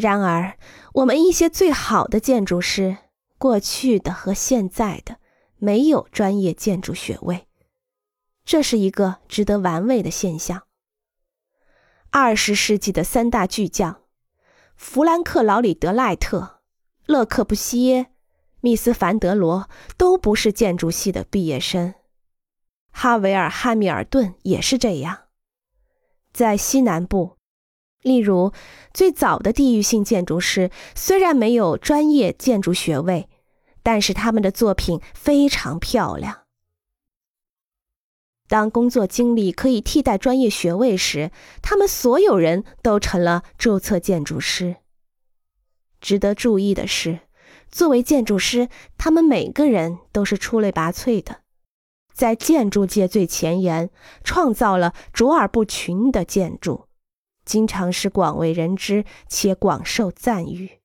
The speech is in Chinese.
然而，我们一些最好的建筑师，过去的和现在的，没有专业建筑学位，这是一个值得玩味的现象。二十世纪的三大巨匠——弗兰克·劳里德赖特、勒克布西耶、密斯凡德罗，都不是建筑系的毕业生。哈维尔·汉密尔顿也是这样。在西南部，例如最早的地域性建筑师，虽然没有专业建筑学位，但是他们的作品非常漂亮。当工作经历可以替代专业学位时，他们所有人都成了注册建筑师。值得注意的是，作为建筑师，他们每个人都是出类拔萃的。在建筑界最前沿，创造了卓尔不群的建筑，经常是广为人知且广受赞誉。